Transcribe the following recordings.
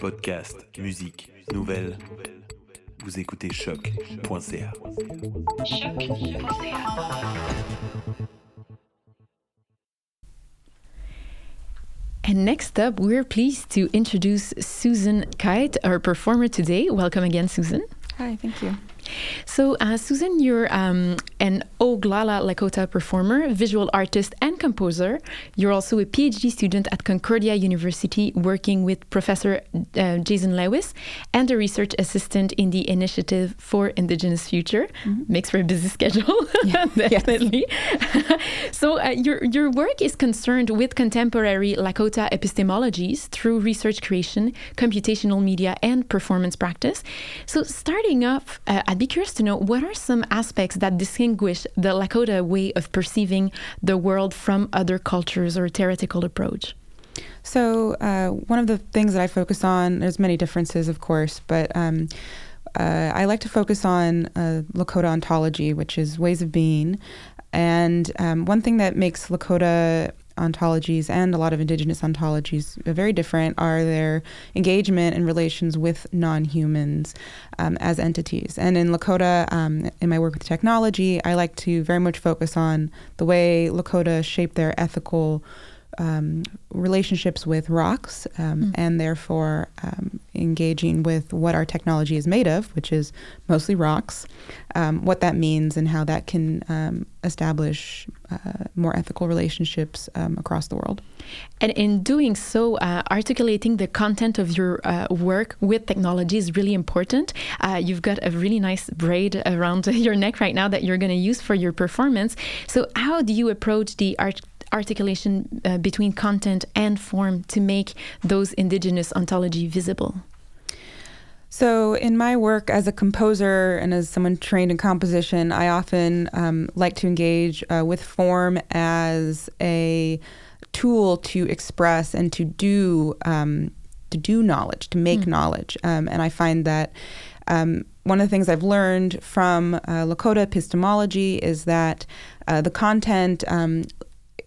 Podcast, musique, nouvelles. Vous écoutez choc.ca. And next up, we're pleased to introduce Suzanne Kite, our performer today. Welcome again, Suzanne. Hi, thank you. So, uh, Suzanne, you're um, an Oglala Lakota performer, visual artist, and composer. You're also a PhD student at Concordia University, working with Professor uh, Jason Lewis and a research assistant in the Initiative for Indigenous Future. Mm-hmm. Makes for a busy schedule, yeah. definitely. so, uh, your, your work is concerned with contemporary Lakota epistemologies through research creation, computational media, and performance practice. So, starting off, uh, I'd be curious to know what are some aspects that distinguish the Lakota way of perceiving the world from other cultures or theoretical approach? So, uh, one of the things that I focus on, there's many differences, of course, but um, uh, I like to focus on uh, Lakota ontology, which is ways of being. And um, one thing that makes Lakota ontologies and a lot of indigenous ontologies very different are their engagement and relations with non-humans um, as entities. And in lakota um, in my work with technology i like to very much focus on the way lakota shape their ethical um, relationships with rocks um, mm. and therefore um, engaging with what our technology is made of, which is mostly rocks, um, what that means and how that can um, establish uh, more ethical relationships um, across the world. And in doing so, uh, articulating the content of your uh, work with technology is really important. Uh, you've got a really nice braid around your neck right now that you're going to use for your performance. So, how do you approach the art? Articulation uh, between content and form to make those indigenous ontology visible? So, in my work as a composer and as someone trained in composition, I often um, like to engage uh, with form as a tool to express and to do um, to do knowledge, to make mm. knowledge. Um, and I find that um, one of the things I've learned from uh, Lakota epistemology is that uh, the content um,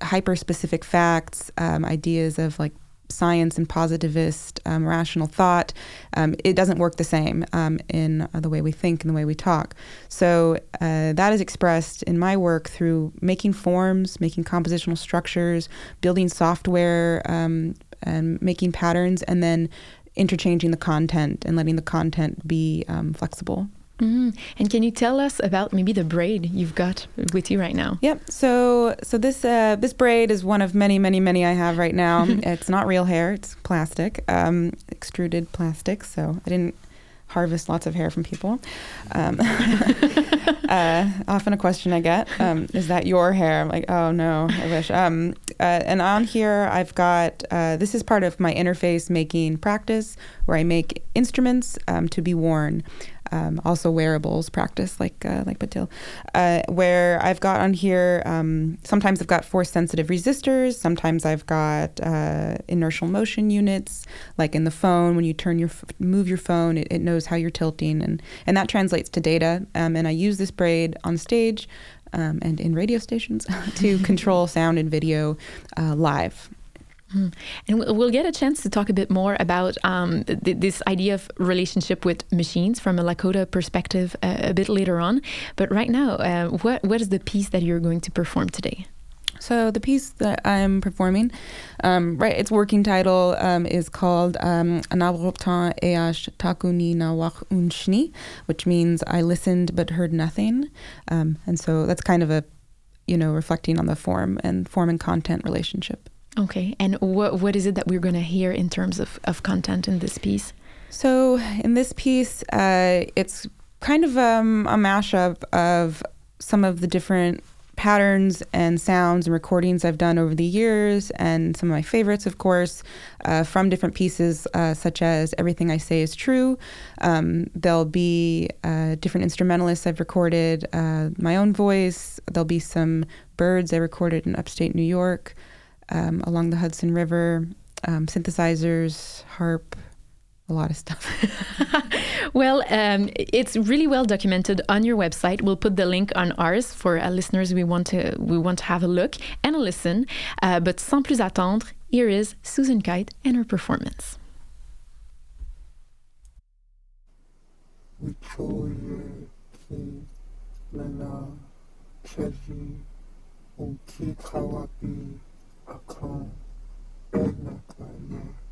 hyper specific facts, um, ideas of like science and positivist um, rational thought, um, it doesn't work the same um, in uh, the way we think and the way we talk. So uh, that is expressed in my work through making forms, making compositional structures, building software, um, and making patterns, and then interchanging the content and letting the content be um, flexible. Mm-hmm. And can you tell us about maybe the braid you've got with you right now? Yep. So so this uh, this braid is one of many many many I have right now. it's not real hair; it's plastic, um, extruded plastic. So I didn't harvest lots of hair from people. Um, uh, often a question I get um, is that your hair? I'm like, oh no, I wish. Um, uh, and on here, I've got uh, this is part of my interface making practice where I make instruments um, to be worn um, also wearables practice like uh, like Patil, uh, where I've got on here. Um, sometimes I've got force sensitive resistors. Sometimes I've got uh, inertial motion units, like in the phone when you turn your move your phone, it, it knows how you're tilting, and and that translates to data. Um, and I use this braid on stage. Um, and in radio stations to control sound and video uh, live. Mm. And we'll get a chance to talk a bit more about um, th- this idea of relationship with machines from a Lakota perspective uh, a bit later on. But right now, uh, what what is the piece that you're going to perform today? So the piece that I'm performing, um, right, its working title um, is called um, Anabroptan Eash Takuni Nawak Unshni, which means I listened but heard nothing. Um, and so that's kind of a, you know, reflecting on the form and form and content relationship. Okay, and what what is it that we're going to hear in terms of, of content in this piece? So in this piece, uh, it's kind of um, a mashup of some of the different patterns and sounds and recordings I've done over the years, and some of my favorites, of course, uh, from different pieces, uh, such as Everything I Say Is True. Um, there'll be uh, different instrumentalists I've recorded, uh, my own voice. There'll be some birds I recorded in upstate New York um, along the Hudson River, um, synthesizers, harp, a lot of stuff. well, um, it's really well documented on your website. We'll put the link on ours for our listeners. We want to we want to have a look and a listen. Uh, but sans plus attendre, here is Suzanne Kite and her performance a crown, and a quiet night.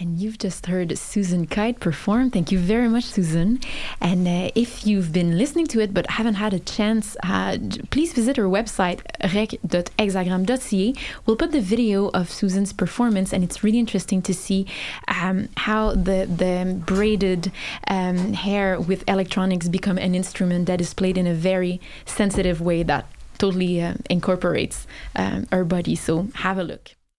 And you've just heard Suzanne Kite perform. Thank you very much, Suzanne. And uh, if you've been listening to it but haven't had a chance, uh, please visit our website, rec.hexagram.ca. We'll put the video of Suzanne's performance, and it's really interesting to see um, how the, the braided um, hair with electronics become an instrument that is played in a very sensitive way that totally uh, incorporates um, our body. So have a look.